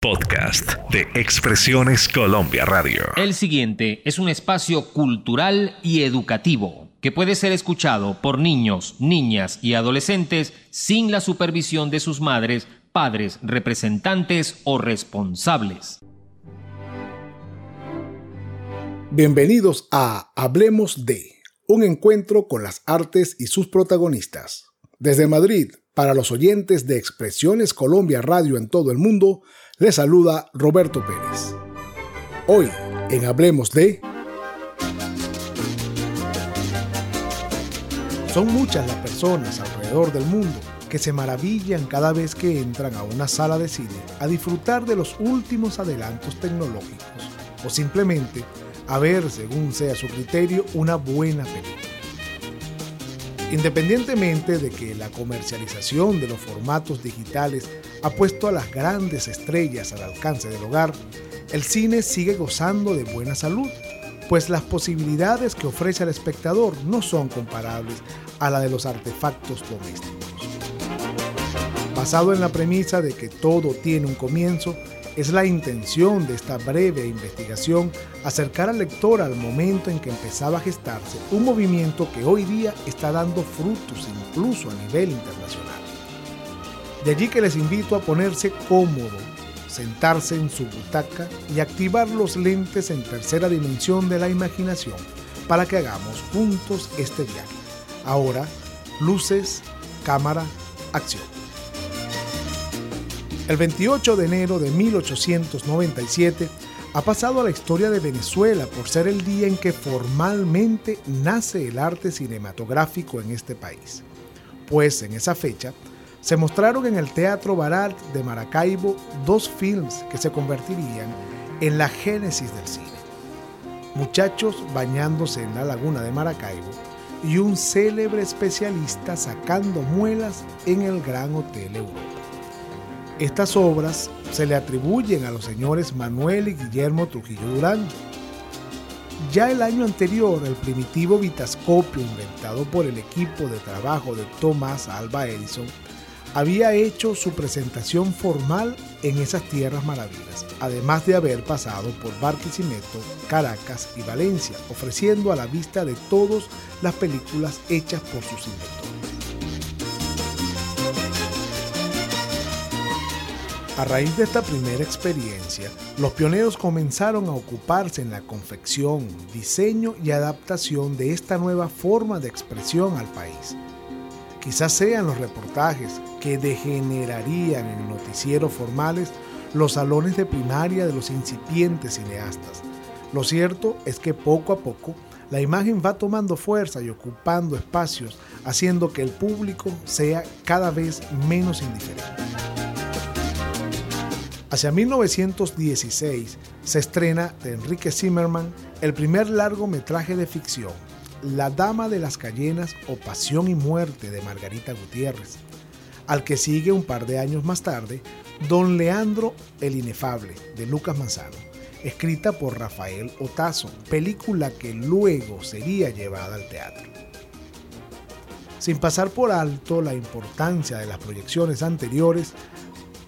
Podcast de Expresiones Colombia Radio. El siguiente es un espacio cultural y educativo que puede ser escuchado por niños, niñas y adolescentes sin la supervisión de sus madres, padres, representantes o responsables. Bienvenidos a Hablemos de, un encuentro con las artes y sus protagonistas. Desde Madrid, para los oyentes de Expresiones Colombia Radio en todo el mundo, les saluda Roberto Pérez. Hoy, en Hablemos de... Son muchas las personas alrededor del mundo que se maravillan cada vez que entran a una sala de cine a disfrutar de los últimos adelantos tecnológicos o simplemente a ver, según sea su criterio, una buena película. Independientemente de que la comercialización de los formatos digitales ha puesto a las grandes estrellas al alcance del hogar, el cine sigue gozando de buena salud, pues las posibilidades que ofrece al espectador no son comparables a la de los artefactos domésticos. Basado en la premisa de que todo tiene un comienzo, es la intención de esta breve investigación acercar al lector al momento en que empezaba a gestarse un movimiento que hoy día está dando frutos incluso a nivel internacional. De allí que les invito a ponerse cómodo, sentarse en su butaca y activar los lentes en tercera dimensión de la imaginación para que hagamos juntos este viaje. Ahora, luces, cámara, acción. El 28 de enero de 1897 ha pasado a la historia de Venezuela por ser el día en que formalmente nace el arte cinematográfico en este país. Pues en esa fecha se mostraron en el Teatro Barat de Maracaibo dos films que se convertirían en la génesis del cine. Muchachos bañándose en la laguna de Maracaibo y un célebre especialista sacando muelas en el Gran Hotel Europa. Estas obras se le atribuyen a los señores Manuel y Guillermo Trujillo Durán. Ya el año anterior, el primitivo vitascopio inventado por el equipo de trabajo de Thomas Alba Edison había hecho su presentación formal en esas tierras maravillas, además de haber pasado por Barquisimeto, Caracas y Valencia, ofreciendo a la vista de todos las películas hechas por sus inventores. A raíz de esta primera experiencia, los pioneros comenzaron a ocuparse en la confección, diseño y adaptación de esta nueva forma de expresión al país. Quizás sean los reportajes que degenerarían en noticieros formales los salones de primaria de los incipientes cineastas. Lo cierto es que poco a poco la imagen va tomando fuerza y ocupando espacios, haciendo que el público sea cada vez menos indiferente. Hacia 1916 se estrena de Enrique Zimmerman el primer largometraje de ficción, La Dama de las Cayenas o Pasión y Muerte de Margarita Gutiérrez, al que sigue un par de años más tarde Don Leandro el Inefable de Lucas Manzano, escrita por Rafael Otazo, película que luego sería llevada al teatro. Sin pasar por alto la importancia de las proyecciones anteriores,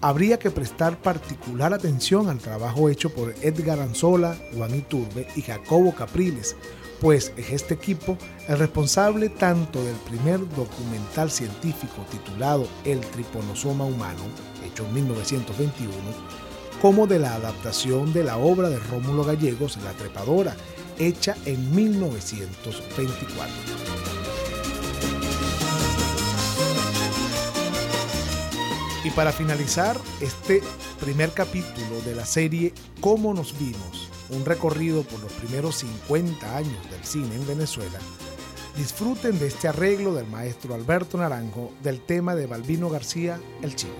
habría que prestar particular atención al trabajo hecho por Edgar Anzola, Juan Iturbe y Jacobo Capriles, pues es este equipo el responsable tanto del primer documental científico titulado El triponosoma humano, hecho en 1921, como de la adaptación de la obra de Rómulo Gallegos, La trepadora, hecha en 1924. Y para finalizar este primer capítulo de la serie Cómo nos vimos, un recorrido por los primeros 50 años del cine en Venezuela, disfruten de este arreglo del maestro Alberto Naranjo del tema de Balbino García, El Chivo.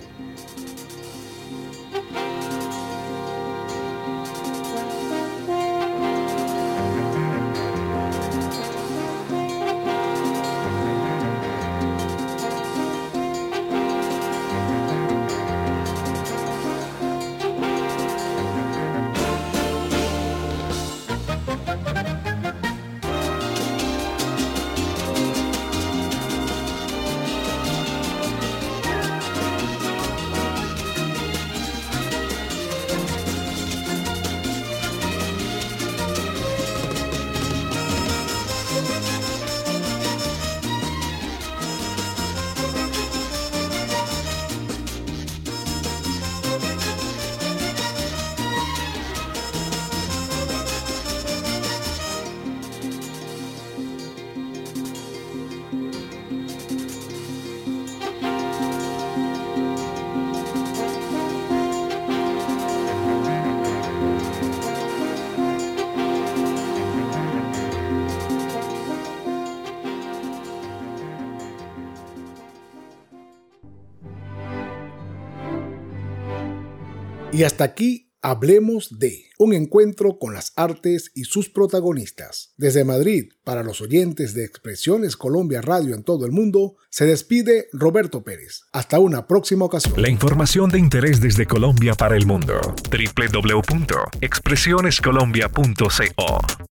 Y hasta aquí Hablemos de un encuentro con las artes y sus protagonistas. Desde Madrid, para los oyentes de Expresiones Colombia Radio en todo el mundo, se despide Roberto Pérez. Hasta una próxima ocasión. La información de interés desde Colombia para el mundo. www.expresionescolombia.co